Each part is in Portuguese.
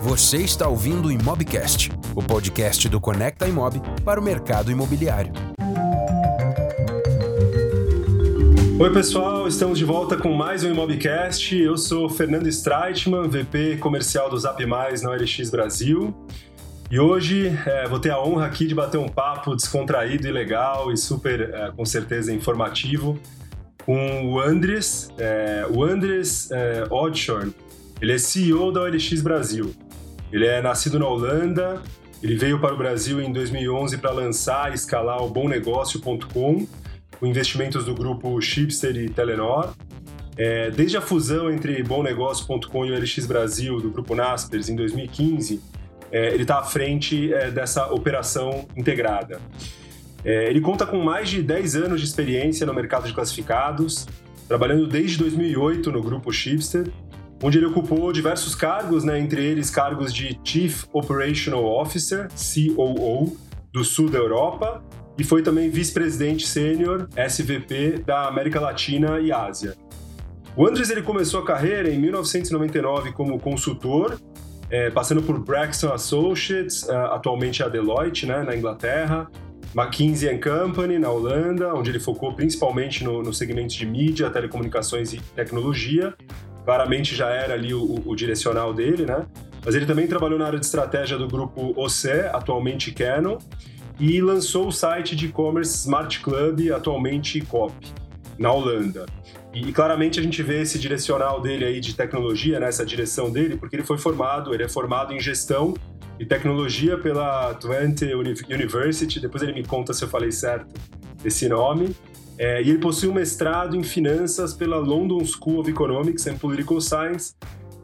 Você está ouvindo o Imobcast, o podcast do Conecta Imob para o mercado imobiliário. Oi, pessoal, estamos de volta com mais um Imobcast. Eu sou Fernando Streitman, VP comercial do Zap Mais na OLX Brasil. E hoje é, vou ter a honra aqui de bater um papo descontraído e legal e super, é, com certeza, informativo com o Andres, é, o Andres é, Odshorn. Ele é CEO da OLX Brasil. Ele é nascido na Holanda, ele veio para o Brasil em 2011 para lançar e escalar o BomNegócio.com, com investimentos do grupo Chipster e Telenor. É, desde a fusão entre BomNegócio.com e o OLX Brasil, do grupo Naspers, em 2015, é, ele está à frente é, dessa operação integrada. É, ele conta com mais de 10 anos de experiência no mercado de classificados, trabalhando desde 2008 no grupo Shipster, onde ele ocupou diversos cargos, né, entre eles cargos de Chief Operational Officer, COO, do sul da Europa, e foi também vice-presidente sênior, SVP, da América Latina e Ásia. O Andres ele começou a carreira em 1999 como consultor é, passando por Braxton Associates, uh, atualmente a Deloitte, né, na Inglaterra, McKinsey Company, na Holanda, onde ele focou principalmente no, no segmento de mídia, telecomunicações e tecnologia. Claramente já era ali o, o, direcional dele, né? Mas ele também trabalhou na área de estratégia do grupo OCE, atualmente Canon, e lançou o site de e-commerce Smart Club, atualmente COP, na Holanda. E, claramente a gente vê esse direcional dele aí de tecnologia, né, essa direção dele, porque ele foi formado, ele é formado em gestão e tecnologia pela Twente University, depois ele me conta se eu falei certo esse nome. É, e ele possui um mestrado em finanças pela London School of Economics and Political Science.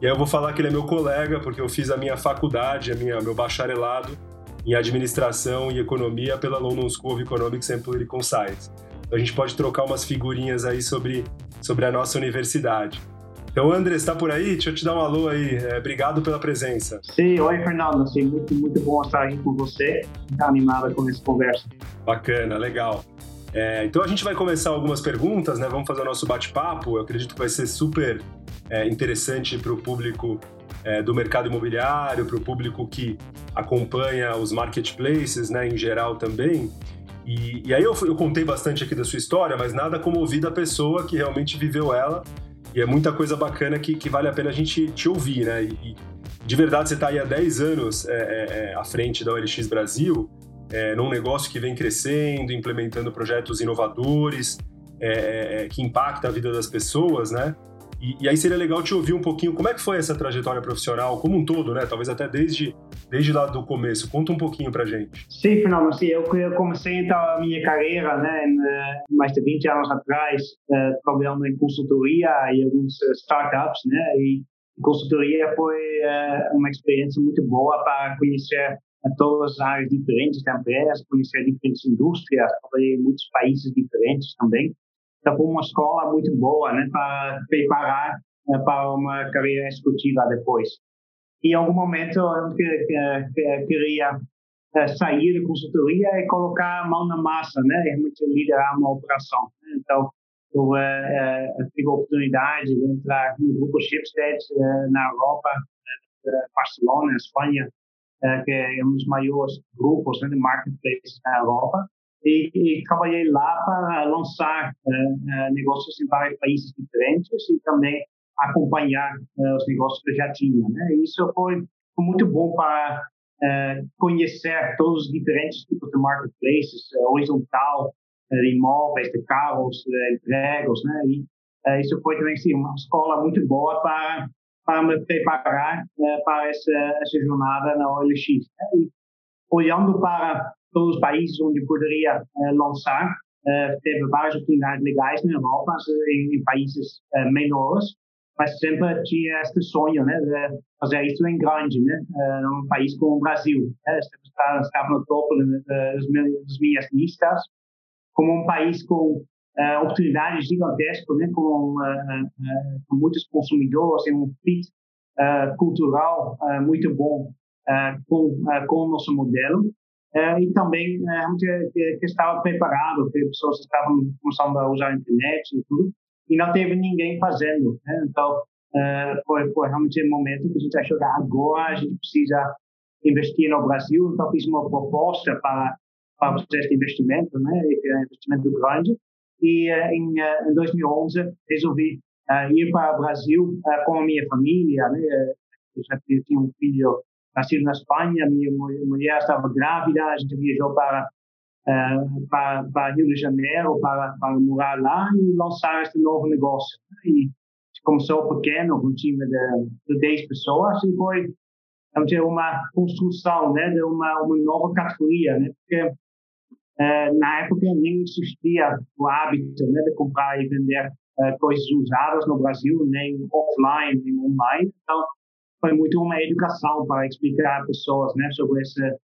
E aí eu vou falar que ele é meu colega, porque eu fiz a minha faculdade, a minha, meu bacharelado em administração e economia pela London School of Economics and Political Science. Então a gente pode trocar umas figurinhas aí sobre sobre a nossa universidade. Então, André, está por aí? Deixa eu te dar um alô aí. É, obrigado pela presença. Sim, oi, Fernando. Sim, muito, muito bom estar aqui com você. Está animada com essa conversa. Bacana, legal. É, então, a gente vai começar algumas perguntas, né? Vamos fazer o nosso bate-papo. Eu acredito que vai ser super é, interessante para o público é, do mercado imobiliário, para o público que acompanha os marketplaces, né, em geral também. E, e aí eu, eu, contei bastante aqui da sua história, mas nada como ouvir da pessoa que realmente viveu ela. E é muita coisa bacana que, que vale a pena a gente te ouvir, né? E, e de verdade, você está aí há 10 anos é, é, é, à frente da OLX Brasil, é, num negócio que vem crescendo, implementando projetos inovadores, é, é, que impacta a vida das pessoas, né? E, e, aí seria legal te ouvir um pouquinho como é que foi essa trajetória profissional como um todo, né? Talvez até desde, desde lá do começo. Conta um pouquinho pra gente. Sim, Fernando. Sim, eu, comecei então a minha carreira, né, eh, mais de 20 anos atrás, uh, trabalhando em consultoria e alguns eh, startups, né? E consultoria foi uma experiência muito boa para conhecer todas as áreas diferentes da empresa, conhecer diferentes indústrias, trabalhei em muitos países diferentes também. Então, foi uma escola muito boa né, para preparar né, para uma carreira executiva depois. E em algum momento eu queria eh, sair da consultoria e colocar a mão na massa, né, realmente liderar uma operação. Então, eu uh, tive a oportunidade de entrar no grupo Shipstead uh, na Europa, uh, Barcelona, Espanha, que é um dos maiores grupos né, de marketplace na Europa e, e trabalhei lá para lançar uh, negócios em vários países diferentes e também acompanhar os negócios que eu já tinha. Né? Isso foi, foi muito bom para conhecer todos os diferentes tipos de marketplaces, horizontal, de imóveis, de carros, de né? E isso foi também uma escola muito boa para para me preparar para essa, essa jornada na OLX. Né? E olhando para todos os países onde poderia uh, lançar. Uh, teve várias oportunidades legais na Europa, em, em países uh, menores, mas sempre tinha este sonho né, de fazer isso em grande, né, num país como o Brasil. Né, estava no topo das, das minhas listas, como um país com uh, oportunidades gigantescas, né, com, com muitos consumidores e um fit cultural muito bom com, com o nosso modelo. E também é, que, que, estava preparado, que pessoas estavam começando a usar a internet e tudo, e não teve ninguém fazendo. Né? Então, uh, foi, foi realmente um momento que a gente achou que agora a gente precisa investir no Brasil, então fiz uma proposta para, para fazer este investimento, né, investimento grande, e uh, em, uh, em 2011 resolvi ir para o Brasil com a minha família, né, eu já tinha um filho nascido na Espanha, minha mulher estava grávida, a gente viajou para para, para, Rio de Janeiro para, para morar lá e lançar este novo negócio. E começou pequeno, com um time de, de 10 pessoas e foi uma construção né, de uma, uma nova categoria, né, porque uh, na época nem existia o hábito né, de comprar e vender uh, coisas usadas no Brasil, nem offline, nem online. Então, foi muito uma educação para explicar a pessoas né, sobre esse,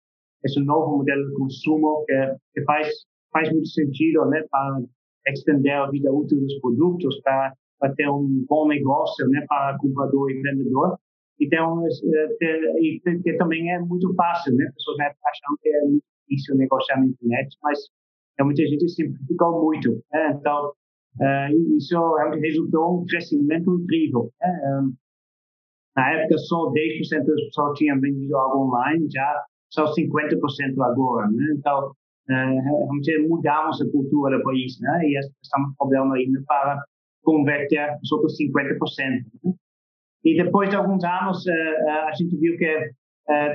esse novo modelo de consumo que, que faz, faz muito sentido né, para estender a vida útil dos produtos, para, para ter um bom negócio né, para comprador e vendedor. Então, e que também é muito fácil, né? Pessoas né, acham que é muito difícil negociar na internet, mas muita gente simplificou muito. Né? Então, uh, isso resultou um crescimento incrível. Né? Na época, só 10% das pessoas tinham vendido algo online, já são 50% agora. Né? Então, realmente mudamos a cultura do país né? e estamos trabalhando ainda para converter os outros 50%. Né? E depois de alguns anos, a gente viu que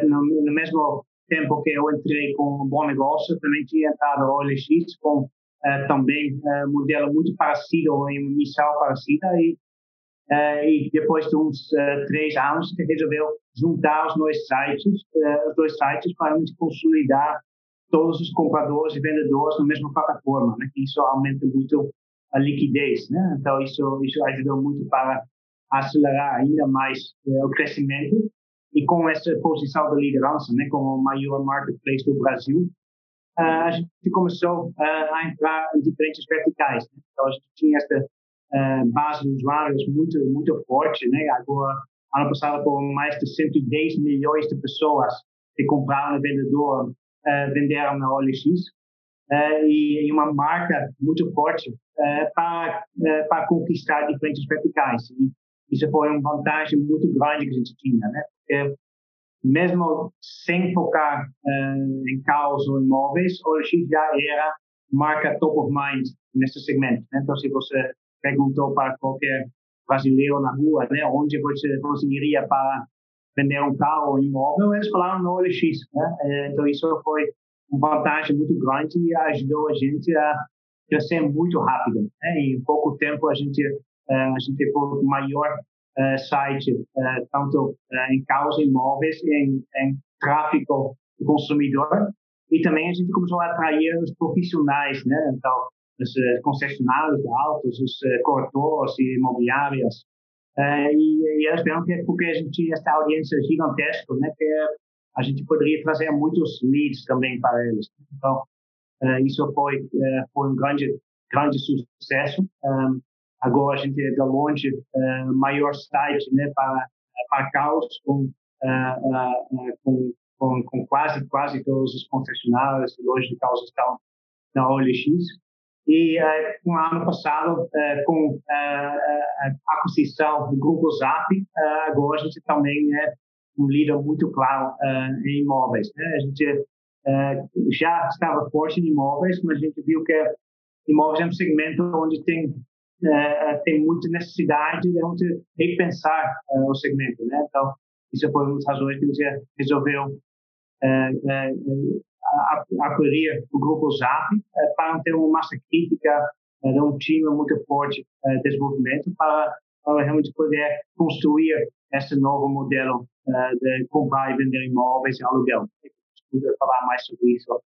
no, mesmo tempo que eu entrei com um bom negócio, também tinha entrado o OLX com também um modelo muito parecido, em missão parecida, e Uh, e depois de uns uh, três anos, a resolveu juntar os dois sites, uh, os dois sites para a consolidar todos os compradores e vendedores na mesma plataforma, né? Isso aumenta muito a liquidez, né? Então isso isso ajudou muito para acelerar ainda mais o crescimento e com essa posição de liderança, né? Como o maior marketplace do Brasil, a gente começou a entrar em diferentes verticais. Né? Então a gente tinha esta uh, base de usuários muito, muito forte, né? Agora, ano passado, com mais de 110 milhões de pessoas que compraram no vendedor, venderam na OLX, e, e, uma marca muito forte para, para conquistar diferentes verticais. E isso foi uma vantagem muito grande que a gente tinha, né? Porque mesmo sem focar em carros ou imóveis, OLX já era marca top of mind nesse segmento. Né? Então, se você perguntou para qualquer brasileiro na rua, né, onde você conseguiria para vender um carro ou um imóvel, eles falaram no OLX, né? É, então isso foi uma vantagem muito grande e ajudou a gente a crescer muito rápido. Né? Em pouco tempo a gente é, a gente foi o maior uh, site uh, tanto uh, em carros imóveis, em, em tráfego consumidor e também a gente começou a atrair os profissionais, né? Então os eh, concessionários de autos, os eh, corretores e imobiliárias. E, e eles viram que é porque a gente essa audiência gigantesca, né, que a gente poderia trazer muitos leads também para eles. Então, isso foi, foi um grande, grande sucesso. Um, agora a gente é de longe o maior site né, para, para carros com, com, com, com, quase, quase todos os concessionários e lojas de carros estão na OLX. E uh, no ano passado, uh, com uh, a aquisição do Grupo Zap, agora a gente também é um líder muito claro em imóveis. Né? A gente já estava forte em imóveis, mas a gente viu que imóveis é um segmento onde tem tem muita necessidade de repensar o segmento. Né? Então, isso foi uma das razões que a gente resolveu acolher o grupo Zap para ter uma massa crítica de um time muito forte de desenvolvimento para, para realmente poder construir esse novo modelo de comprar e vender imóveis e aluguel. Eu falar mais sobre isso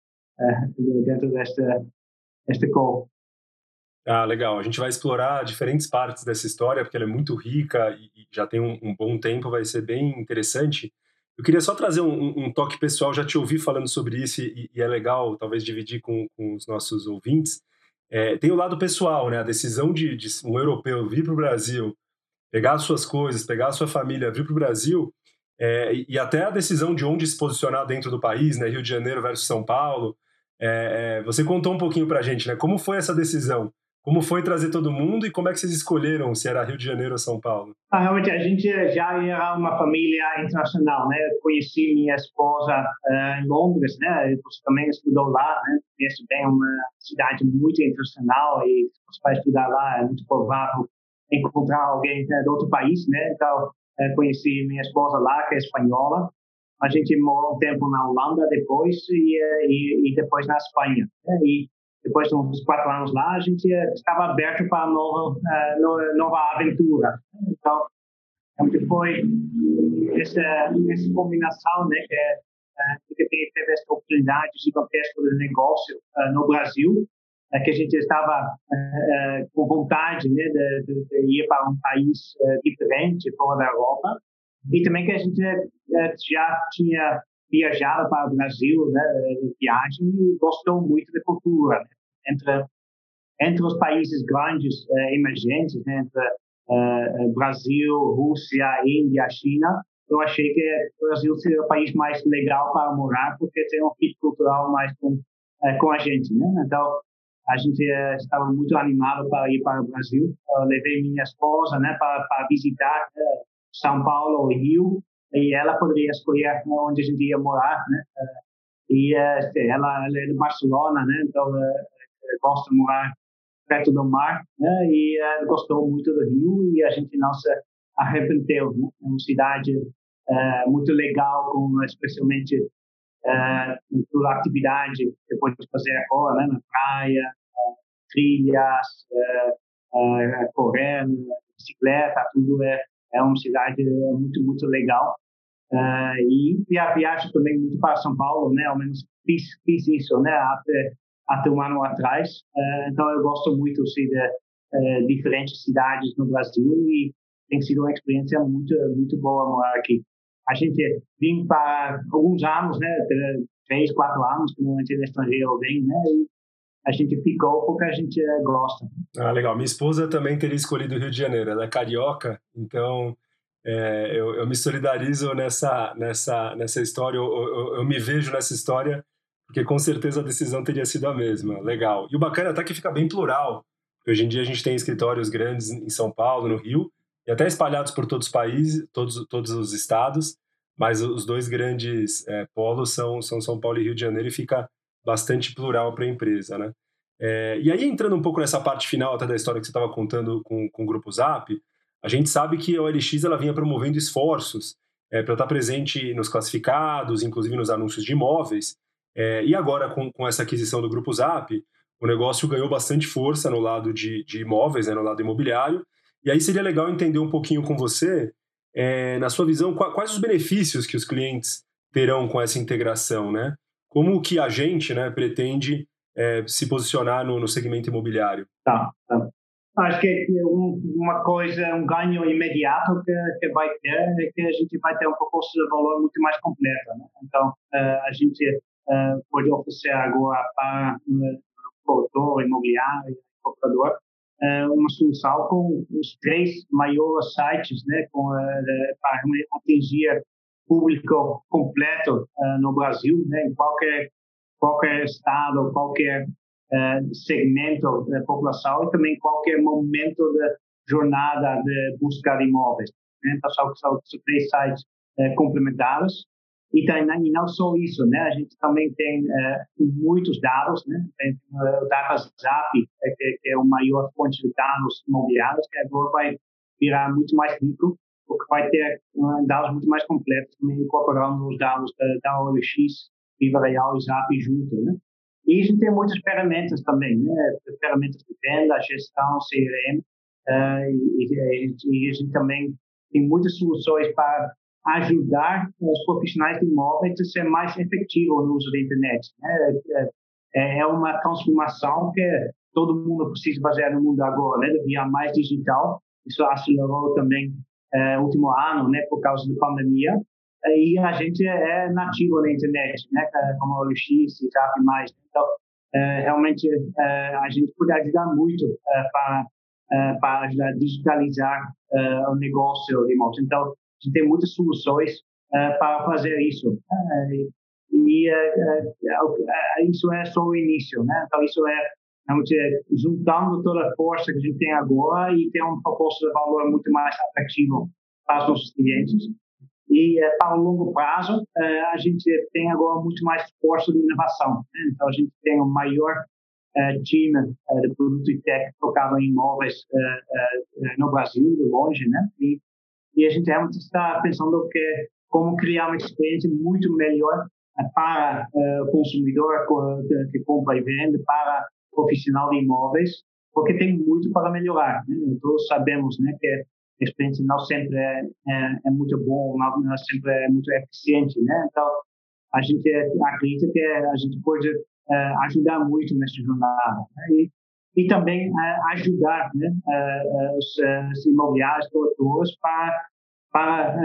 dentro desta, desta call. Ah, legal. A gente vai explorar diferentes partes dessa história, porque ela é muito rica e já tem um, um bom tempo, vai ser bem interessante. Eu queria só trazer um, um, toque pessoal, já te ouvi falando sobre isso e, e é legal talvez dividir com, com os nossos ouvintes. É, tem o lado pessoal, né? A decisão de, de um europeu vir para o Brasil, pegar as suas coisas, pegar sua família, vir para o Brasil, é, e, e, até a decisão de onde se posicionar dentro do país, né? Rio de Janeiro versus São Paulo. É, é você contou um pouquinho para a gente, né? Como foi essa decisão Como foi trazer todo mundo e como é que vocês escolheram se era Rio de Janeiro ou São Paulo? Ah, realmente, a gente já era uma família internacional, né? Eu conheci minha esposa uh, em Londres, né? Você também estudou lá, né? Conheço bem uma cidade muito internacional e você vai estudar lá é muito provável encontrar alguém né, de outro país, né? Então, uh, conheci minha esposa lá, que é espanhola. A gente morou um tempo na Holanda depois e, eh, e, e depois na Espanha. Né? E depois de uns quatro anos lá, a gente estava aberto para nova, uh, nova aventura. Então, foi essa, essa combinação, né, que, uh, que teve essa oportunidade gigantesca de negócio uh, no Brasil, que a gente estava com vontade né, de, de, de, ir para um país diferente, fora da Europa, e também que a gente já tinha viajado para o Brasil, né, viagem, e gostou muito da cultura. Né? Entre, entre os países grandes uh, emergentes, né, entre uh, Brasil, Rússia, Índia, China, eu achei que o Brasil seria o país mais legal para morar, porque tem um fit cultural mais com, uh, com a gente. Né? Então, a gente estava muito animado para ir para o Brasil. Eu levei minha esposa né, para, para visitar São Paulo e Rio, e ela poderia escolher onde a gente ia morar, né? E ela, ela é de Barcelona, né? Então gosta de morar perto do mar, né? E gostou muito do Rio e a gente não se arrependeu, né? É uma cidade muito legal, com especialmente toda a atividade que pode fazer agora, né? Na praia, trilhas, correr, bicicleta, tudo é é uma cidade muito muito legal Uh, e, e, a viagem também muito para São Paulo, né? Ao menos fiz, fiz isso, né? Até, até um ano atrás. Uh, então eu gosto muito assim, de uh, diferentes cidades no Brasil e tem sido uma experiência muito muito boa morar aqui. A gente vem para alguns anos, né? Três, quatro anos que normalmente é estrangeiro vem, né? E a gente ficou porque a gente gosta. Ah, legal. Minha esposa também teria escolhido o Rio de Janeiro. Ela é carioca, então é, eu, eu, me solidarizo nessa, nessa, nessa história, eu, eu, eu, me vejo nessa história, porque com certeza a decisão teria sido a mesma. Legal. E o bacana é até que fica bem plural. Hoje em dia a gente tem escritórios grandes em São Paulo, no Rio, e até espalhados por todos os países, todos, todos os estados, mas os dois grandes é, polos são, são São Paulo e Rio de Janeiro, e fica bastante plural para a empresa, né? É, e aí, entrando um pouco nessa parte final até da história que você estava contando com, com o Grupo Zap, a gente sabe que a OLX ela vinha promovendo esforços é, para estar presente nos classificados, inclusive nos anúncios de imóveis. É, e agora, com, com essa aquisição do Grupo Zap, o negócio ganhou bastante força no lado de, de imóveis, né, no lado imobiliário. E aí seria legal entender um pouquinho com você, é, na sua visão, quais os benefícios que os clientes terão com essa integração, né? Como que a gente né, pretende é, se posicionar no, no segmento imobiliário? Tá, tá. Acho que uma coisa, um ganho imediato que, que vai ter é que a gente vai ter uma proposta de valor muito mais completa. Né? Então, uh, a gente uh, pode oferecer agora para o corretor imobiliário, comprador, uma solução com os três maiores sites né, com, para atingir público completo no Brasil, né, em qualquer qualquer estado, qualquer uh, segmento da população e também qualquer momento da jornada de busca de imóveis. Né? Então, são, são, três sites uh, complementares. E, também, e não só isso, né? A gente também tem uh, muitos dados, né? Tem o Data Zap, que, que, é o maior fonte de dados imobiliários, que agora vai virar muito mais rico, porque vai ter dados muito mais completos, também incorporando os dados da, da OLX, Viva Real e Zap junto, né? E a gente tem muitas ferramentas também, né? Ferramentas de venda, gestão, CRM, uh, e, e, e, a gente também tem muitas soluções para ajudar os profissionais de imóveis a ser mais efetivos no uso da internet. Né? É, é uma transformação que todo mundo precisa fazer no mundo agora, né? Via mais digital. Isso acelerou também no último ano, né? Por causa da pandemia e a gente é nativo na internet, né? Como o LX, Zap. Então, é, realmente é, a gente pode ajudar muito é, para para ajudar a digitalizar o negócio imóveis. Então, a gente tem muitas soluções para fazer isso. e isso é só o início, né? Então, isso é realmente juntando toda a força que a gente tem agora e ter uma proposta de valor muito mais atrativo para os nossos clientes. E é, para o longo prazo, é, a gente tem agora muito mais força de inovação. Né? Então, a gente tem o maior é, time de produto e tech focado em imóveis no Brasil, de longe, né? E, e a gente realmente está pensando que como criar uma experiência muito melhor para o consumidor que compra e vende, para profissional de imóveis, porque tem muito para melhorar. Né? Todos sabemos né, que a experiência não sempre é, é, é muito boa, não, não, sempre é muito eficiente, né? Então, a gente acredita que a gente pode é, ajudar muito nessa jornada. Né? E, e também é, ajudar né, é, os, os imobiliários, produtores, para, para,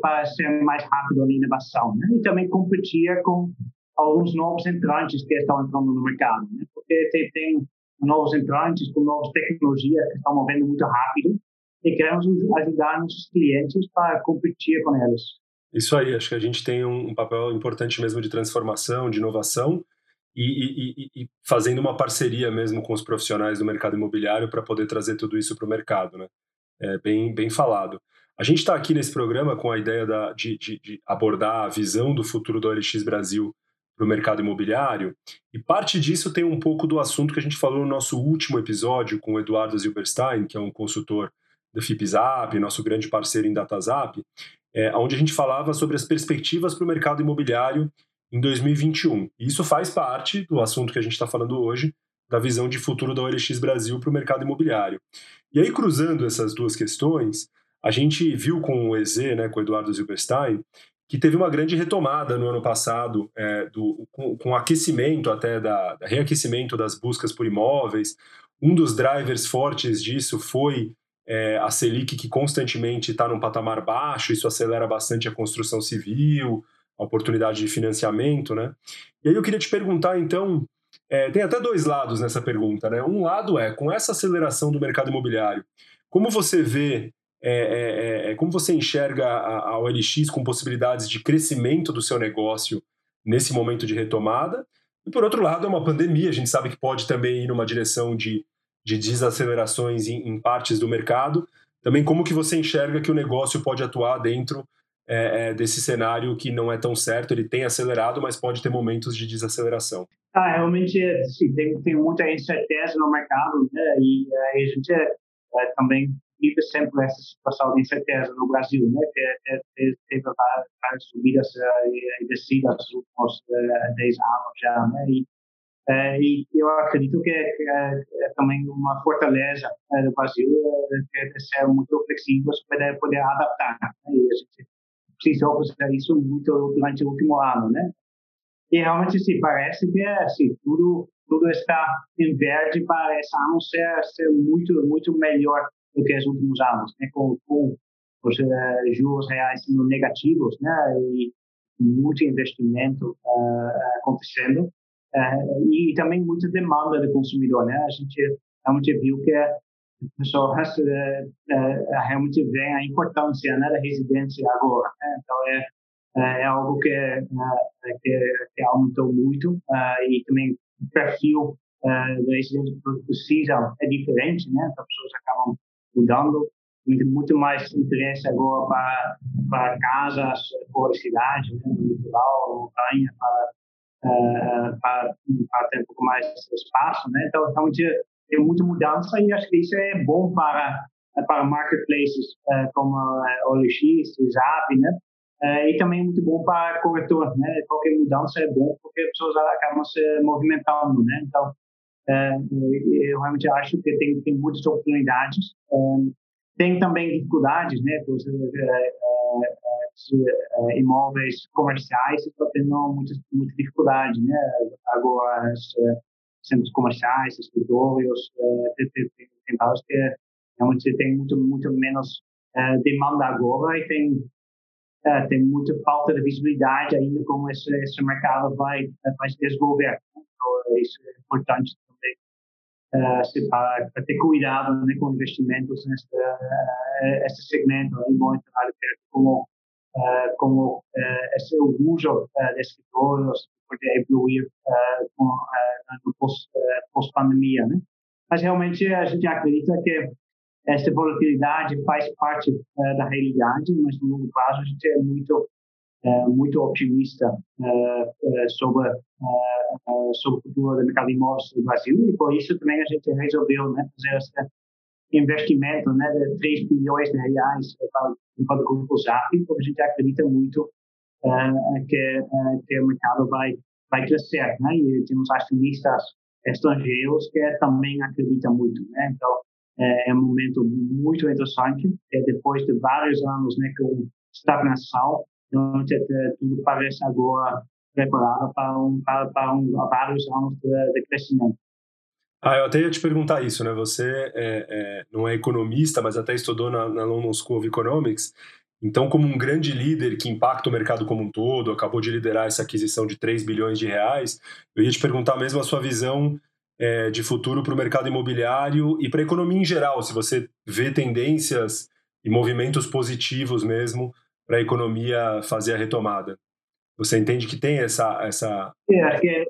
para ser mais rápido na inovação. Né? E também competir com alguns novos entrantes que estão entrando no mercado. Né? Porque tem, tem novos entrantes com novas tecnologias que estão movendo muito rápido e queremos ajudar nossos clientes para competir com eles. Isso aí, acho que a gente tem um papel importante mesmo de transformação, de inovação e, e, e fazendo uma parceria mesmo com os profissionais do mercado imobiliário para poder trazer tudo isso para o mercado, né? É bem, bem falado. A gente está aqui nesse programa com a ideia da, de, de, de, abordar a visão do futuro do OLX Brasil para o mercado imobiliário, e parte disso tem um pouco do assunto que a gente falou no nosso último episódio com o Eduardo Zilberstein, que é um consultor do FIPZAP, nosso grande parceiro em DataZap, é, onde a gente falava sobre as perspectivas para o mercado imobiliário em 2021. E isso faz parte do assunto que a gente está falando hoje, da visão de futuro da OLX Brasil para o mercado imobiliário. E aí, cruzando essas duas questões, a gente viu com o EZ, né, com o Eduardo Zilberstein, que teve uma grande retomada no ano passado, é, do, com, com aquecimento até da, da, reaquecimento das buscas por imóveis. Um dos drivers fortes disso foi é, a Selic que constantemente está num patamar baixo, isso acelera bastante a construção civil, a oportunidade de financiamento, né? E aí eu queria te perguntar, então, é, tem até dois lados nessa pergunta, né? Um lado é, com essa aceleração do mercado imobiliário, como você vê, é, é, é como você enxerga a, a OLX com possibilidades de crescimento do seu negócio nesse momento de retomada? E por outro lado, é uma pandemia, a gente sabe que pode também ir numa direção de de desacelerações em, em, partes do mercado. Também como que você enxerga que o negócio pode atuar dentro é, é, desse cenário que não é tão certo, ele tem acelerado, mas pode ter momentos de desaceleração. Ah, realmente, sim, tem, tem muita incerteza no mercado, né? E a gente é, é, também vive sempre essa situação de incerteza no Brasil, né? Que teve várias subidas e descidas nos últimos 10 anos já, né? E é, e eu acredito que é, é, é também uma fortaleza é, do Brasil é ser muito flexível para poder adaptar. Né? E a gente precisou fazer isso muito durante o último ano, né? E realmente se parece que assim, tudo tudo está em verde para esse ano ser, ser muito muito melhor do que os últimos anos, né? Com, com os uh, juros reais negativos, né? E muito investimento uh, acontecendo uh, e também muita demanda do consumidor, né? A gente realmente viu que pessoas uh, uh, realmente vê a importância né, da residência agora. Né? Então, é, é algo que, que, que aumentou muito e também o perfil do residente que precisa é diferente, né? Então, as pessoas acabam mudando muito, mais interesse agora para, para casas da cidade, né? no litoral, montanha, para uh, para, para ter um pouco mais de espaço, né? Então, então tem muita mudança e acho que isso é bom para para marketplaces uh, como uh, OLX, Zap, né? Uh, e também muito bom para corretor, né? Qualquer mudança é bom porque as pessoas acabam se movimentando, né? Então, eu realmente acho que tem, tem muitas oportunidades. tem também dificuldades, né? Por, uh, imóveis comerciais estão tendo muita, muita dificuldade, né? Agora, os centros comerciais, escritórios, tem, tem, vários que realmente tem muito, muito menos demanda agora e tem tem muita falta de visibilidade ainda como esse, esse mercado vai, vai se desenvolver. Então, isso é importante para, para, ter cuidado né, com investimentos nesse, uh, segmento e monitorar como como esse uso de escritórios poder evoluir com, no pós-pandemia, né? Mas realmente a gente acredita que essa volatilidade faz parte da realidade, mas no longo prazo a gente é muito muito otimista sobre sobre o futuro do mercado de imóveis no Brasil e por isso também a gente resolveu né, fazer esse investimento né, de 3 bilhões de reais para, o grupo ZAP, porque a gente acredita muito uh, que, uh, que o mercado vai, vai crescer. Né? E temos acionistas estrangeiros que também acreditam muito. Né? Então, é um momento muito interessante, é depois de vários anos né, com estagnação, então, tudo parece agora preparado para, um, para, para um, vários anos de, de crescimento. Ah, eu até ia te perguntar isso, né? Você é, é, não é economista, mas até estudou na, na, London School of Economics. Então, como um grande líder que impacta o mercado como um todo, acabou de liderar essa aquisição de 3 bilhões de reais, eu ia te perguntar mesmo a sua visão é, de futuro para o mercado imobiliário e para a economia em geral, se você vê tendências e movimentos positivos mesmo para a economia fazer a retomada. Você entende que tem essa... essa... É, acho que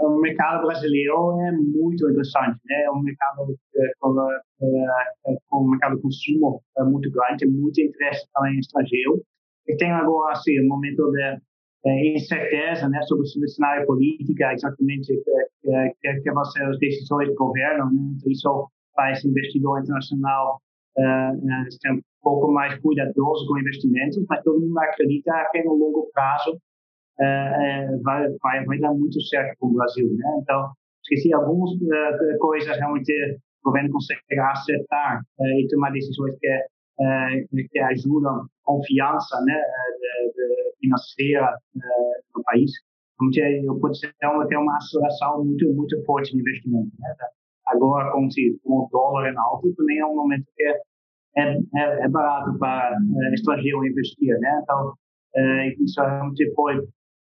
o mercado brasileiro é muito interessante, né? É um mercado é, com, é, um mercado consumo é muito grande, muito interesse também estrangeiro. E tem agora, assim, um momento de é, incerteza né, sobre o cenário político, exatamente que, que, que vão ser as decisões do governo. Né? Então, isso faz investidor internacional uh, ser um pouco mais cuidadoso com investimentos, mas todo mundo acredita que no longo prazo uh, vai, vai, vai dar muito certo com o Brasil. Né? Então, esqueci algumas uh, coisas realmente o governo consegue acertar e tomar decisões que, que ajudam confiança né, financeira no país. Eu pode uma, ter uma aceleração muito, muito forte de investimento. Né? Agora, como, com o dólar em alto, também é um momento que é, é, é barato para é, estrangeiro investir, né? Então, é, isso realmente foi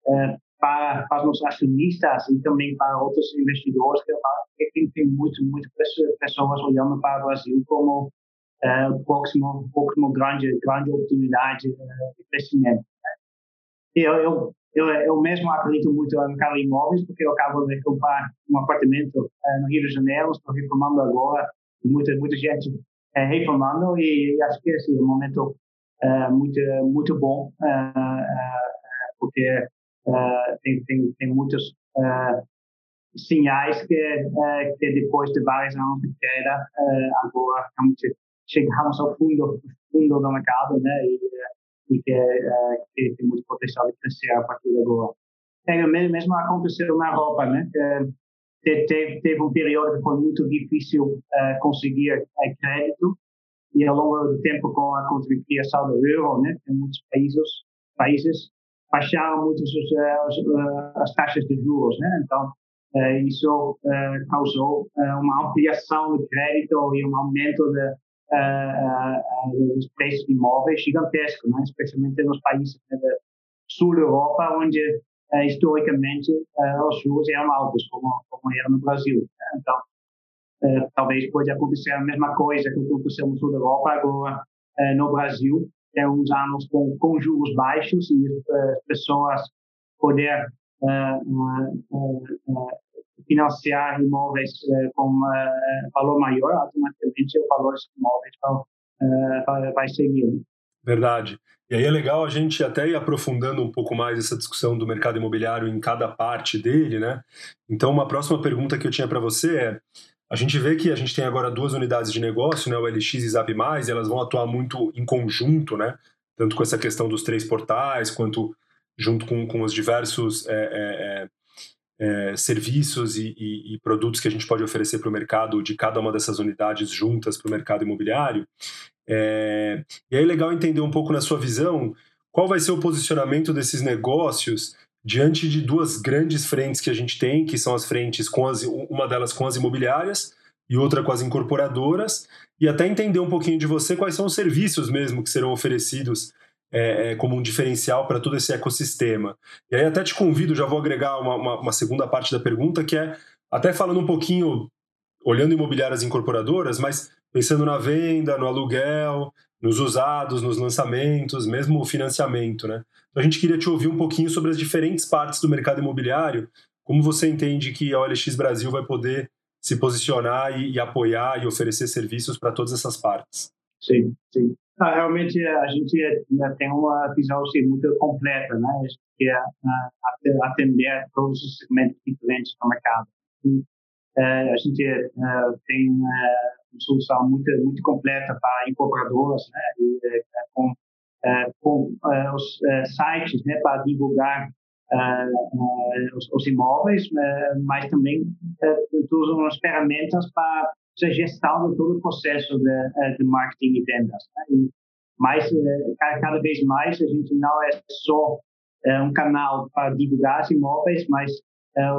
é, para, para os acionistas e também para outros investidores que tem, tem muito, pessoas olhando para o Brasil como é, o próximo, próximo grande, grande oportunidade é, de crescimento. Né? Eu, eu eu, eu mesmo acredito muito no mercado de imóveis, porque eu acabo de comprar um apartamento uh, no Rio de Janeiro, estou reformando agora, muita, muita gente uh, reformando, e acho que assim, é um momento uh, muito, muito bom, porque tem, tem, tem muitos sinais que, que depois de vários anos de queda, agora chegamos ao fundo, fundo do mercado, né, e e que, uh, que tem muito potencial de crescer a partir de agora. É, mesmo aconteceu na Europa, né? teve, teve um período que foi muito difícil uh, conseguir crédito e ao longo do tempo com a criação do euro, né, em muitos países, países baixaram muito os, as, as taxas de juros, né? Então isso causou uma ampliação de crédito e um aumento de os preços de imóveis gigantescos, né? especialmente nos países né, sul da Europa, onde uh, historicamente uh, os juros eram altos, como, como era no Brasil. Né? Então, uh, talvez pode acontecer a mesma coisa que aconteceu no sul da Europa agora no Brasil, tem uns anos com, com juros baixos e as pessoas poder financiar imóveis uh, com uh, valor maior, automaticamente o valor dos imóveis vai, vai seguir. Verdade. E aí é legal a gente até ir aprofundando um pouco mais essa discussão do mercado imobiliário em cada parte dele, né? Então, uma próxima pergunta que eu tinha para você é: a gente vê que a gente tem agora duas unidades de negócio, né, o LX e Zap+, e elas vão atuar muito em conjunto, né? Tanto com essa questão dos três portais, quanto junto com, com os diversos é, é, é, serviços e, e, e, produtos que a gente pode oferecer para o mercado de cada uma dessas unidades juntas para o mercado imobiliário. É, e aí é legal entender um pouco na sua visão qual vai ser o posicionamento desses negócios diante de duas grandes frentes que a gente tem, que são as frentes com as, uma delas com as imobiliárias e outra com as incorporadoras, e até entender um pouquinho de você quais são os serviços mesmo que serão oferecidos é, é, como um diferencial para todo esse ecossistema. E aí até te convido, já vou agregar uma, uma, uma, segunda parte da pergunta, que é até falando um pouquinho, olhando imobiliárias incorporadoras, mas pensando na venda, no aluguel, nos usados, nos lançamentos, mesmo o financiamento, né? Então a gente queria te ouvir um pouquinho sobre as diferentes partes do mercado imobiliário, como você entende que a OLX Brasil vai poder se posicionar e, e apoiar e oferecer serviços para todas essas partes. Sim, sim. Realmente a gente né, tem uma visão assim, muito completa, né? Que é uh, atender todos os segmentos diferentes do mercado. E, uh, a gente uh, tem uma solução muito muito completa para incorporadoras, né? E, com com os sites, né? Para divulgar os, os, imóveis, mas também uh, as ferramentas para a gestão de todo o processo de, de marketing e vendas. Né? E, mas cada vez mais a gente não é só um canal para divulgar os imóveis, mas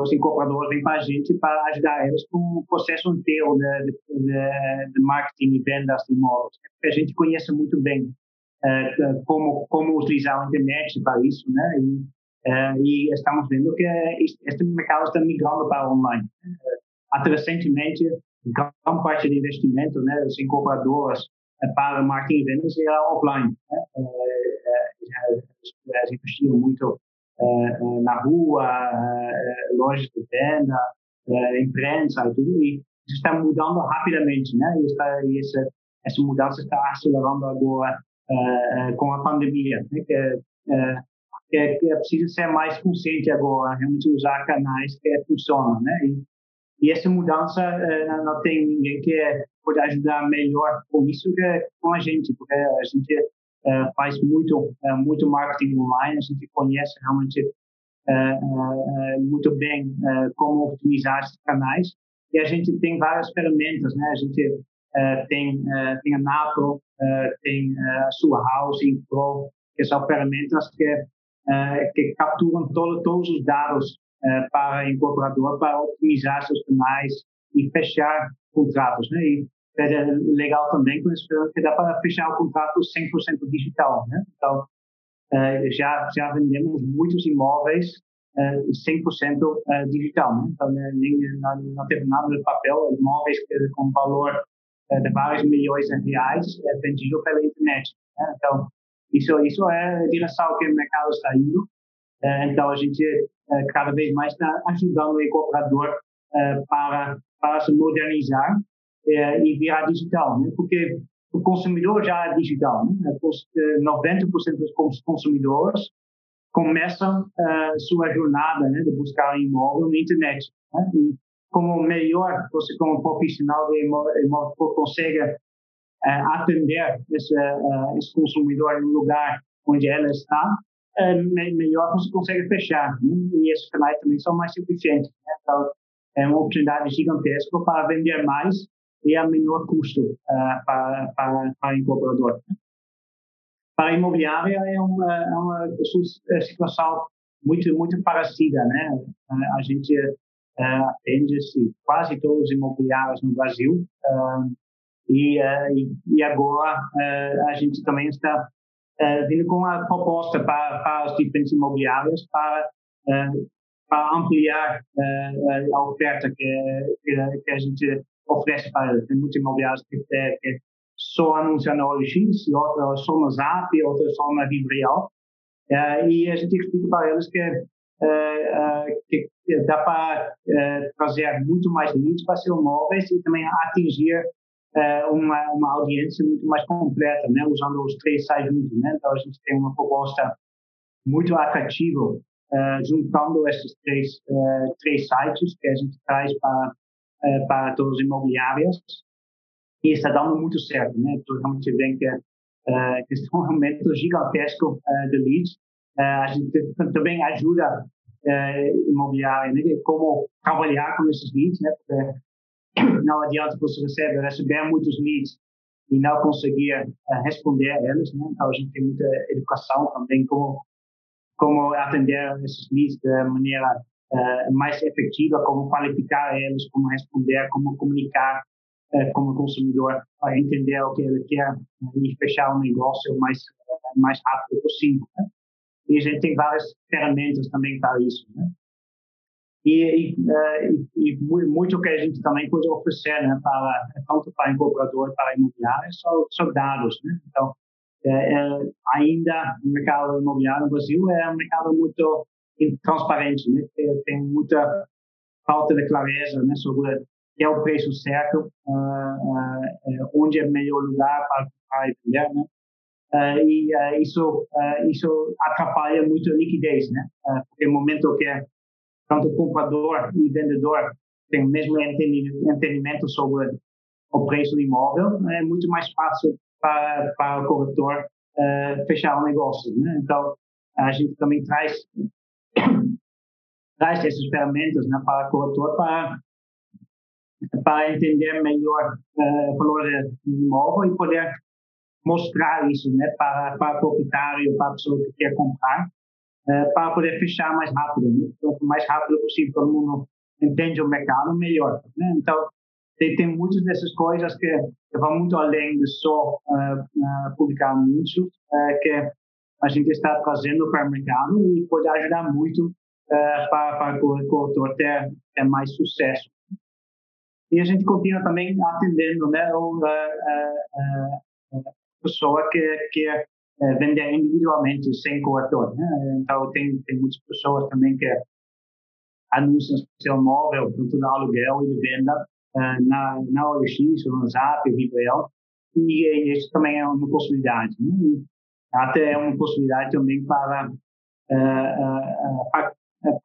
os incorporadores vêm para a gente para ajudar eles com o processo inteiro de, de, de marketing e vendas de imóveis. Porque a gente conhece muito bem como como utilizar a internet para isso, né? E, e estamos vendo que este mercado está migrando para online. Uh, até recentemente, grande parte do investimento né, dos incorporadores uh, para marketing e vendas era offline. Né? Eles investiam muito na rua, lojas de venda, imprensa tudo. E isso está mudando rapidamente. Né? E, está, e essa, essa mudança está acelerando agora com a pandemia. Né? Que, é, é preciso ser mais consciente agora, realmente usar canais que funcionam, né? E, e essa mudança é, não tem ninguém que pode ajudar melhor com isso que com a gente, porque a gente é, faz muito muito marketing online, a gente conhece realmente muito bem como otimizar esses canais e a gente tem várias ferramentas, né? A gente tem tem a Nato, tem a sua Housing Pro, que são ferramentas que que capturam todo, todos os dados uh, para o incorporador para otimizar seus canais e fechar contratos. Né? E é legal também que dá para fechar o contrato 100% digital. Né? Então, uh, já, já vendemos muitos imóveis 100% digital. Né? Então, nem, não, não teve nada de papel, imóveis com valor de vários milhões de reais vendido pela internet. Né? Então, isso, isso é a direção que o mercado está indo. É, então, a gente é, cada vez mais está ajudando o incorporador é, para, para se modernizar e virar digital, né? porque o consumidor já é digital. Né? 90% dos consumidores começam sua jornada né, de buscar um imóvel na internet. Né? E como melhor você, como profissional de imóvel, consegue uh, atender esse, uh, esse consumidor no lugar onde ela está, uh, melhor você consegue fechar. Né? E esses canais também são mais eficientes. Né? Então, é uma oportunidade gigantesca para vender mais e a menor custo para, para, para o incorporador. Para a imobiliária é uma, é uma situação muito muito parecida, né? A gente atende quase todos os imobiliários no Brasil. E, uh, e, agora uh, a gente também está uh, vindo com uma proposta para, para as diferentes imobiliárias para, para ampliar a oferta que, que, que, a gente oferece para. Tem muitos imobiliários que, que só anunciam na OLX, outros só no Zap, outros só na Vibreal. e a gente explica para eles que que dá para trazer muito mais leads para seus móveis e também atingir é, uma, uma audiência muito mais completa, né, usando os três sites juntos. Né? Então, a gente tem uma proposta muito atrativa, uh, juntando esses três, uh, três sites que a gente traz para, para todos os imobiliários. E está dando muito certo. Né? Então, realmente vê que, uh, que está um aumento gigantesco de leads. a gente também ajuda uh, imobiliária, né? como trabalhar com esses leads, né? Porque não adianta você receber, receber muitos leads e não conseguir uh, responder a eles, né? Então a gente tem muita educação também como como atender esses leads de maneira uh, mais efetiva, como qualificar eles, como responder, como comunicar uh, como consumidor para entender o que ele quer e fechar o negócio o mais mais rápido possível. Né? E a gente tem várias ferramentas também para isso. Né? E, e, e, muito que a gente também pode oferecer né, para tanto para incorporador para imobiliário são, são dados né? então é, é, ainda o mercado imobiliário no Brasil é um mercado muito transparente né? tem muita falta de clareza né, sobre que é o preço certo uh, uh, onde é o melhor lugar para, para vender né? Uh, e isso isso atrapalha muito a liquidez, né? porque no momento que tanto o comprador e o vendedor têm o mesmo entendimento sobre o preço do imóvel, é muito mais fácil para, para o corretor uh, fechar o negócio. Né? Então, a gente também traz, traz essas ferramentas né, para o corretor para, para entender melhor uh, o valor do imóvel e poder mostrar isso né, para, para o proprietário, para a pessoa que quer comprar, uh, para poder fechar mais rápido. Né? Quanto mais rápido possível todo mundo entende o mercado, melhor. Né? Então, tem, tem muitas dessas coisas que, que vão muito além de só uh, publicar anúncios, que a gente está trazendo para o mercado e pode ajudar muito para, para o corretor ter, ter mais sucesso. E a gente continua também atendendo né, a, pessoa que quer é, vender individualmente sem corretor. Né? Então, tem, tem muitas pessoas também que anunciam seu móvel, tanto de aluguel e de venda, uh, na, na OLX, no Zap, Vibrel, e isso também é uma possibilidade. Né? E até é uma possibilidade também para, uh, uh, para,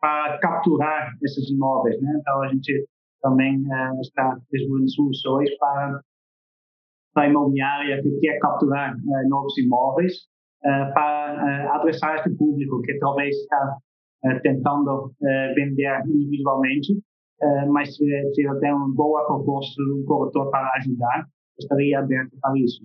para, capturar esses imóveis. Né? Então, a gente também está desenvolvendo soluções para a imobiliária que quer capturar uh, novos imóveis uh, para uh, adressar este público que talvez está tentando vender individualmente, mas se, se ele tem uma boa proposta de um corretor para ajudar, estaria aberto para isso.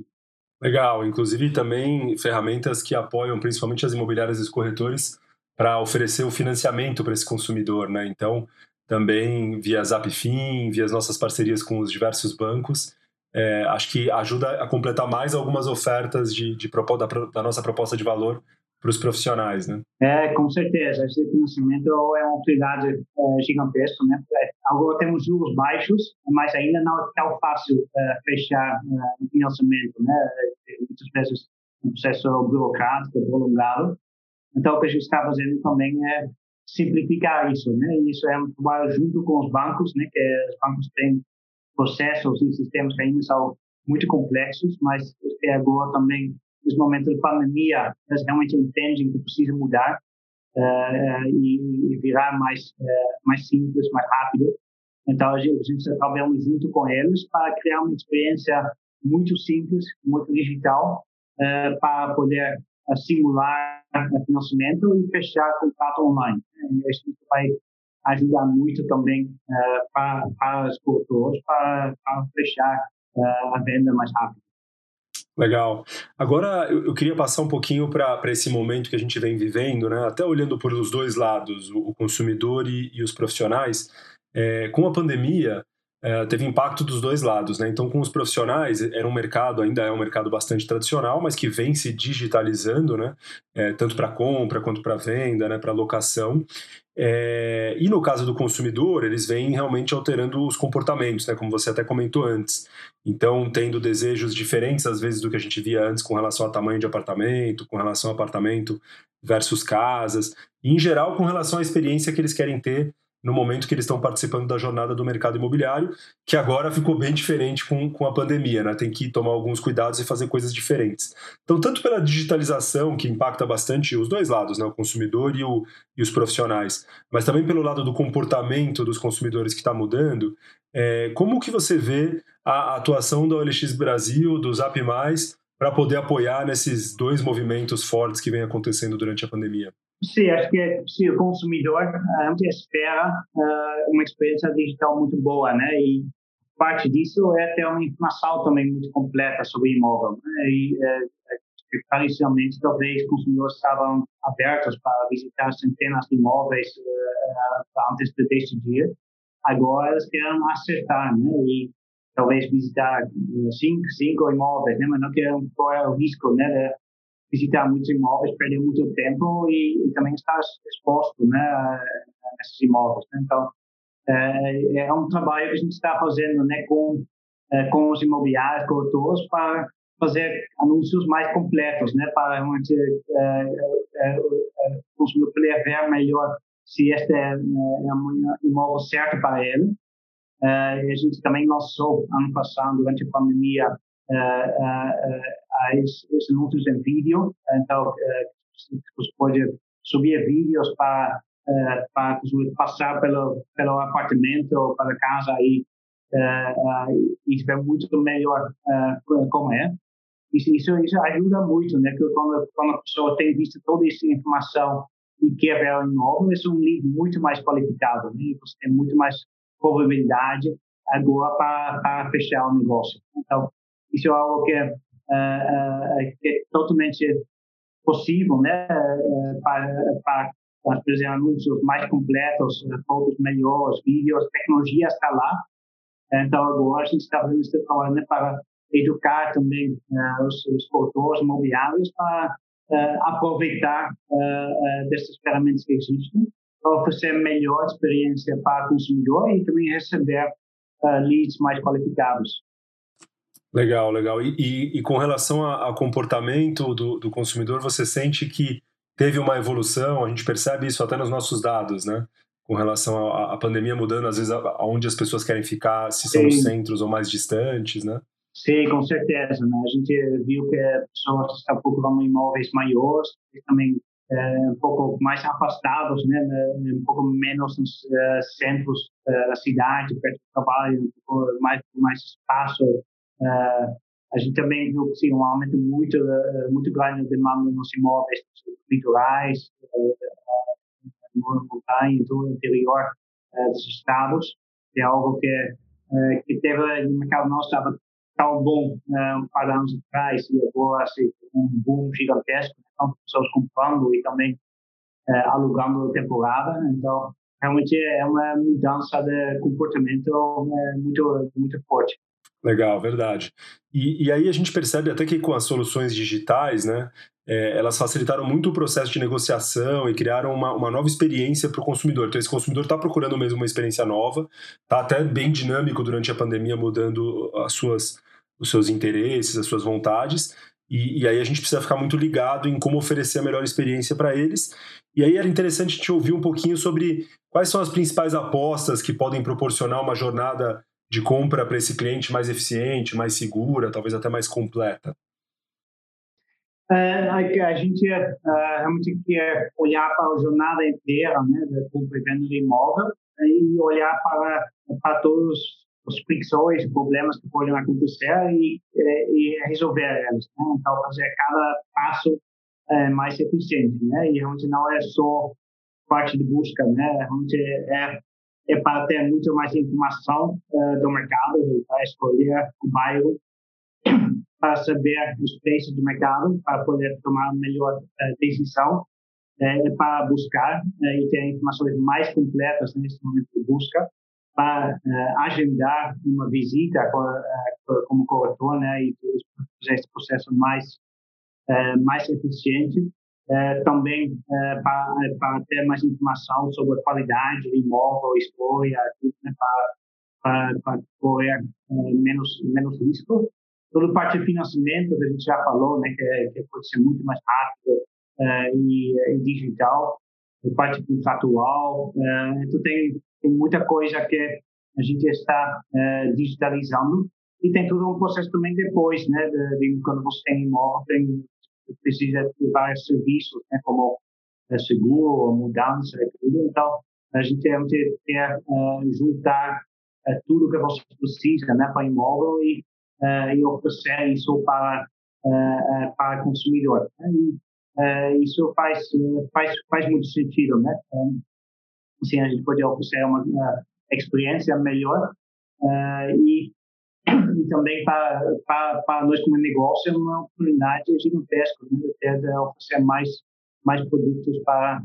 Legal, inclusive também ferramentas que apoiam principalmente as imobiliárias e os corretores para oferecer o financiamento para esse consumidor, né? Então, também via Zapfin, via as nossas parcerias com os diversos bancos, é, acho que ajuda a completar mais algumas ofertas de, de, da, da nossa proposta de valor para os profissionais, né? É, com certeza. Esse financiamento é uma oportunidade é, gigantesca, né? É, agora temos juros baixos, mas ainda não é tão fácil é, fechar é, o financiamento, né? É, muitas vezes um processo burocrático prolongado. Então, o que a gente está fazendo também é simplificar isso, né? Isso é um trabalho junto com os bancos, né? Que os bancos têm processos e sistemas que ainda são muito complexos, mas que agora também, nesse momento de pandemia, eles realmente entendem que precisa mudar uh, e, virar mais, uh, mais simples, mais rápido. Então, a gente, está trabalhando junto com eles para criar uma experiência muito simples, muito digital, uh, para poder simular financiamento e fechar contrato online. Isso vai ajudar muito também uh, para, para os corretores para, para fechar uh, a venda mais rápido. Legal. Agora eu, queria passar um pouquinho para esse momento que a gente vem vivendo, né? até olhando por os dois lados, o, o consumidor e, e, os profissionais. É, com a pandemia, é, teve impacto dos dois lados, né? Então, com os profissionais, era um mercado, ainda é um mercado bastante tradicional, mas que vem se digitalizando, né? É, tanto para compra quanto para venda, né? Para locação. É, e no caso do consumidor, eles vêm realmente alterando os comportamentos, né, como você até comentou antes. Então, tendo desejos diferentes, às vezes, do que a gente via antes com relação a tamanho de apartamento, com relação a apartamento versus casas, e em geral com relação à experiência que eles querem ter no momento que eles estão participando da jornada do mercado imobiliário, que agora ficou bem diferente com, com a pandemia, né? Tem que tomar alguns cuidados e fazer coisas diferentes. Então, tanto pela digitalização, que impacta bastante os dois lados, né? O consumidor e, o, e os profissionais, mas também pelo lado do comportamento dos consumidores que está mudando, é, como que você vê a atuação da OLX Brasil, do Zap Mais, para poder apoiar nesses dois movimentos fortes que vem acontecendo durante a pandemia? Sim, acho que se o consumidor uh, espera uh, uma experiência digital muito boa, né? E parte disso é ter uma informação também muito completa sobre imóvel. Né? E tradicionalmente talvez consumidores estavam abertos para visitar centenas de imóveis uh, antes deste dia. Agora eles querem acertar, né? E talvez visitar cinco, cinco imóveis, né? Mas não querem correr o risco, né? Visitar muitos imóveis, perder muito tempo e, e também estar exposto né, nesses imóveis. Né? Então, é, é, um trabalho que a gente está fazendo né, com, é, com os imobiliários, corretores, para fazer anúncios mais completos, né, para realmente é, é, é, o consumidor poder ver melhor se este é, é um imóvel certo para ele. a gente também lançou, ano passado, durante a pandemia, esses anúncios em vídeo. Então, você pode subir vídeos para para passar pelo pelo apartamento ou pela casa e e ver muito melhor como é isso, isso, isso ajuda muito, né? Que quando, quando a pessoa tem visto toda essa informação e quer ver o imóvel, é um lead muito mais qualificado, né? Você tem muito mais probabilidade agora para, para fechar o negócio. Então, isso é algo que que é totalmente possível, né? Para, para fazer anúncios mais completos, fotos melhores, vídeos, tecnologia está lá. Então, agora a gente está trabalho né, para educar também uh, os, os produtores imobiliários para uh, aproveitar uh, ferramentas que existem para oferecer melhor experiência para o consumidor e também receber leads mais qualificados. Legal, legal. E, e, e com relação ao comportamento do, do consumidor, você sente que teve uma evolução? A gente percebe isso até nos nossos dados, né? com relação à pandemia mudando, às vezes, aonde as pessoas querem ficar, se são Sim. nos centros ou mais distantes, né? Sim, com certeza. Né? A gente viu que pessoas estão procurando imóveis maiores, também é, um pouco mais afastados, né? um pouco menos nos uh, centros uh, da cidade, perto do trabalho, um pouco mais, mais espaço. Uh, a gente também viu sim, um aumento muito, muito grande na demanda nos imóveis litorais, no montanha, no interior dos estados. É algo que, que teve no mercado nosso estava tão bom né, um par de anos atrás e agora assim, um boom gigantesco, então pessoas comprando e também alugando temporada, então realmente é uma mudança de comportamento muito muito forte. Legal, verdade. E, e aí a gente percebe até que com as soluções digitais, né, é, elas facilitaram muito o processo de negociação e criaram uma, uma nova experiência para o consumidor. Então, esse consumidor está procurando mesmo uma experiência nova, está até bem dinâmico durante a pandemia, mudando as suas, os seus interesses, as suas vontades. E, e aí a gente precisa ficar muito ligado em como oferecer a melhor experiência para eles. E aí era interessante te ouvir um pouquinho sobre quais são as principais apostas que podem proporcionar uma jornada de compra para esse cliente mais eficiente, mais segura, talvez até mais completa. Uh, a, gente uh, realmente quer olhar para a jornada inteira né, da compra e venda de imóvel e olhar para, para todos os fricções, problemas que podem acontecer e, e, e resolver elas. Né? Então, fazer cada passo é, mais eficiente. Né? E realmente não é só parte de busca, né? realmente é, é para ter muito mais informação uh, do mercado, para escolher o bairro para saber os preços do mercado, para poder tomar melhor uh, decisão, é, para buscar e ter informações mais completas nesse momento de busca, para agendar uma visita como corretor, né, e fazer esse processo mais mais eficiente. Também para, para ter mais informação sobre a qualidade do imóvel, escolha, né, para, correr menos menos risco Toda parte de financiamento, que a gente já falou, né, que, que pode ser muito mais rápido e, e, digital. A parte contratual. Então, tem, tem muita coisa que a gente está digitalizando. E tem todo um processo também depois, né, de, de quando você tem imóvel, tem, precisa de vários serviços, né, como seguro, mudança e tudo. Então, a gente tem que ter, juntar tudo que você precisa né, para imóvel e uh, e oferecer isso para uh, para consumidor. Né? E isso faz faz faz muito sentido, né? Assim a gente pode oferecer uma experiência melhor e e também para, para, para nós como negócio é uma oportunidade gigantesca né, de oferecer mais mais produtos para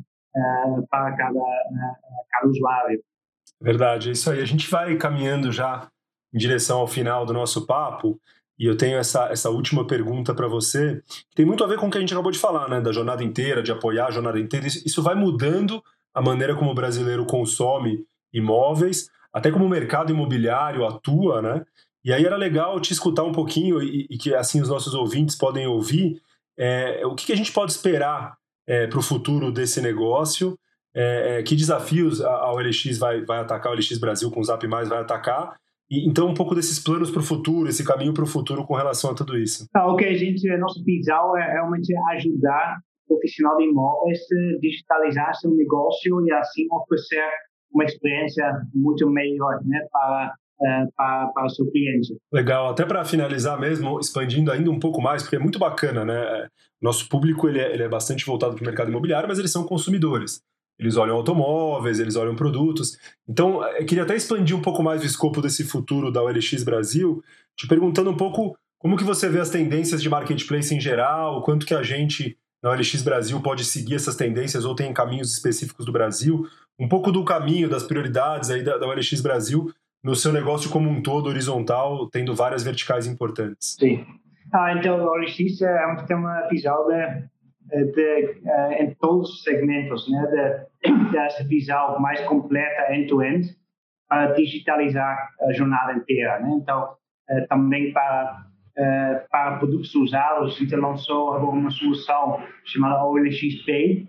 para cada cada usuário. Verdade, é isso aí. A gente vai caminhando já em direção ao final do nosso papo, e eu tenho essa, essa última pergunta para você, que tem muito a ver com o que a gente acabou de falar, né? Da jornada inteira, de apoiar a jornada inteira. Isso, isso vai mudando a maneira como o brasileiro consome imóveis, até como o mercado imobiliário atua, né? E aí era legal te escutar um pouquinho e, e que assim os nossos ouvintes podem ouvir é, o que, que, a gente pode esperar é, para o futuro desse negócio, é, que desafios a, a OLX vai, vai atacar, a OLX Brasil com o Zap Mais vai atacar, e, então um pouco desses planos para o futuro, esse caminho para o futuro com relação a tudo isso. Ah, o que a gente, nosso visão é realmente ajudar o profissional de imóveis a digitalizar seu negócio e assim oferecer uma experiência muito melhor né, para é, para, para o seu cliente. Legal, até para finalizar mesmo, expandindo ainda um pouco mais, porque é muito bacana, né? Nosso público ele é, ele é bastante voltado para o mercado imobiliário, mas eles são consumidores. Eles olham automóveis, eles olham produtos. Então, eu queria até expandir um pouco mais o escopo desse futuro da OLX Brasil, te perguntando um pouco como que você vê as tendências de marketplace em geral, quanto que a gente na OLX Brasil pode seguir essas tendências ou tem caminhos específicos do Brasil, um pouco do caminho, das prioridades aí da, da OLX Brasil no seu negócio como um todo, horizontal, tendo várias verticais importantes. Sim. Ah, então, a OLX é um sistema visão de, de, uh, em todos os segmentos, né, de, dessa visão mais completa, end-to-end, -end, para digitalizar a jornada inteira. Né? Então, uh, também para, uh, para produtos usados, a gente lançou uma solução chamada OLX Pay,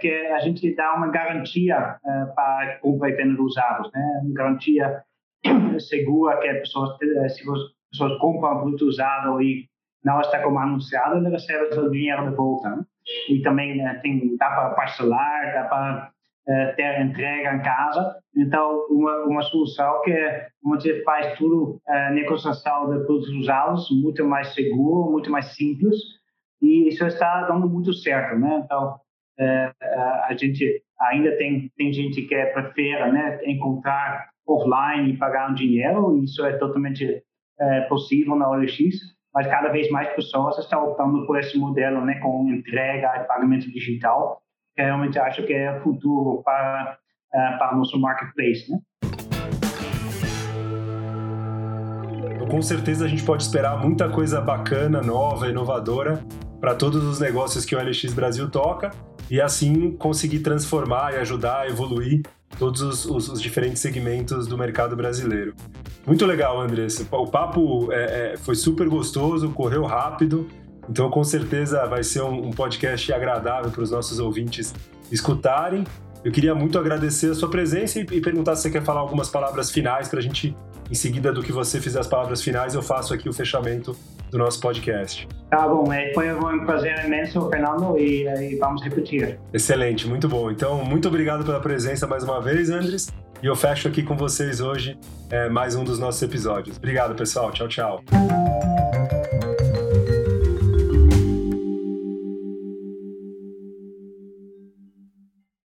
que a gente dá uma garantia uh, para compra e venda usados, né? Uma garantia segura que as pessoas, eh, se as pessoas compram um produto usado e não está como anunciado, ele recebe o dinheiro de volta. Né? E também né, tem, dá para parcelar, dá para uh, ter entrega em casa. Então, uma, uma solução que você faz tudo, a uh, negociação de produtos usados, muito mais seguro, muito mais simples. E isso está dando muito certo, né? Então, é, é, a gente ainda tem, tem gente que é prefere né, encontrar offline e pagar um dinheiro, isso é totalmente é, possível na OLX, mas cada vez mais pessoas estão optando por esse modelo né, com entrega e pagamento digital, que realmente acho que é o futuro para, para o nosso marketplace. Né? Então, com certeza a gente pode esperar muita coisa bacana, nova, inovadora para todos os negócios que o LX Brasil toca e assim conseguir transformar e ajudar a evoluir todos os, os, os diferentes segmentos do mercado brasileiro. Muito legal, Andressa. O papo é, é, foi super gostoso, correu rápido, então com certeza vai ser um, um podcast agradável para os nossos ouvintes escutarem. Eu queria muito agradecer a sua presença e, e perguntar se você quer falar algumas palavras finais para a gente, em seguida do que você fizer as palavras finais, eu faço aqui o fechamento do nosso podcast. Tá bom, é, foi um prazer imenso, Fernando, e, e vamos repetir. Excelente, muito bom. Então, muito obrigado pela presença mais uma vez, Andres. E eu fecho aqui com vocês hoje é, mais um dos nossos episódios. Obrigado, pessoal. Tchau, tchau.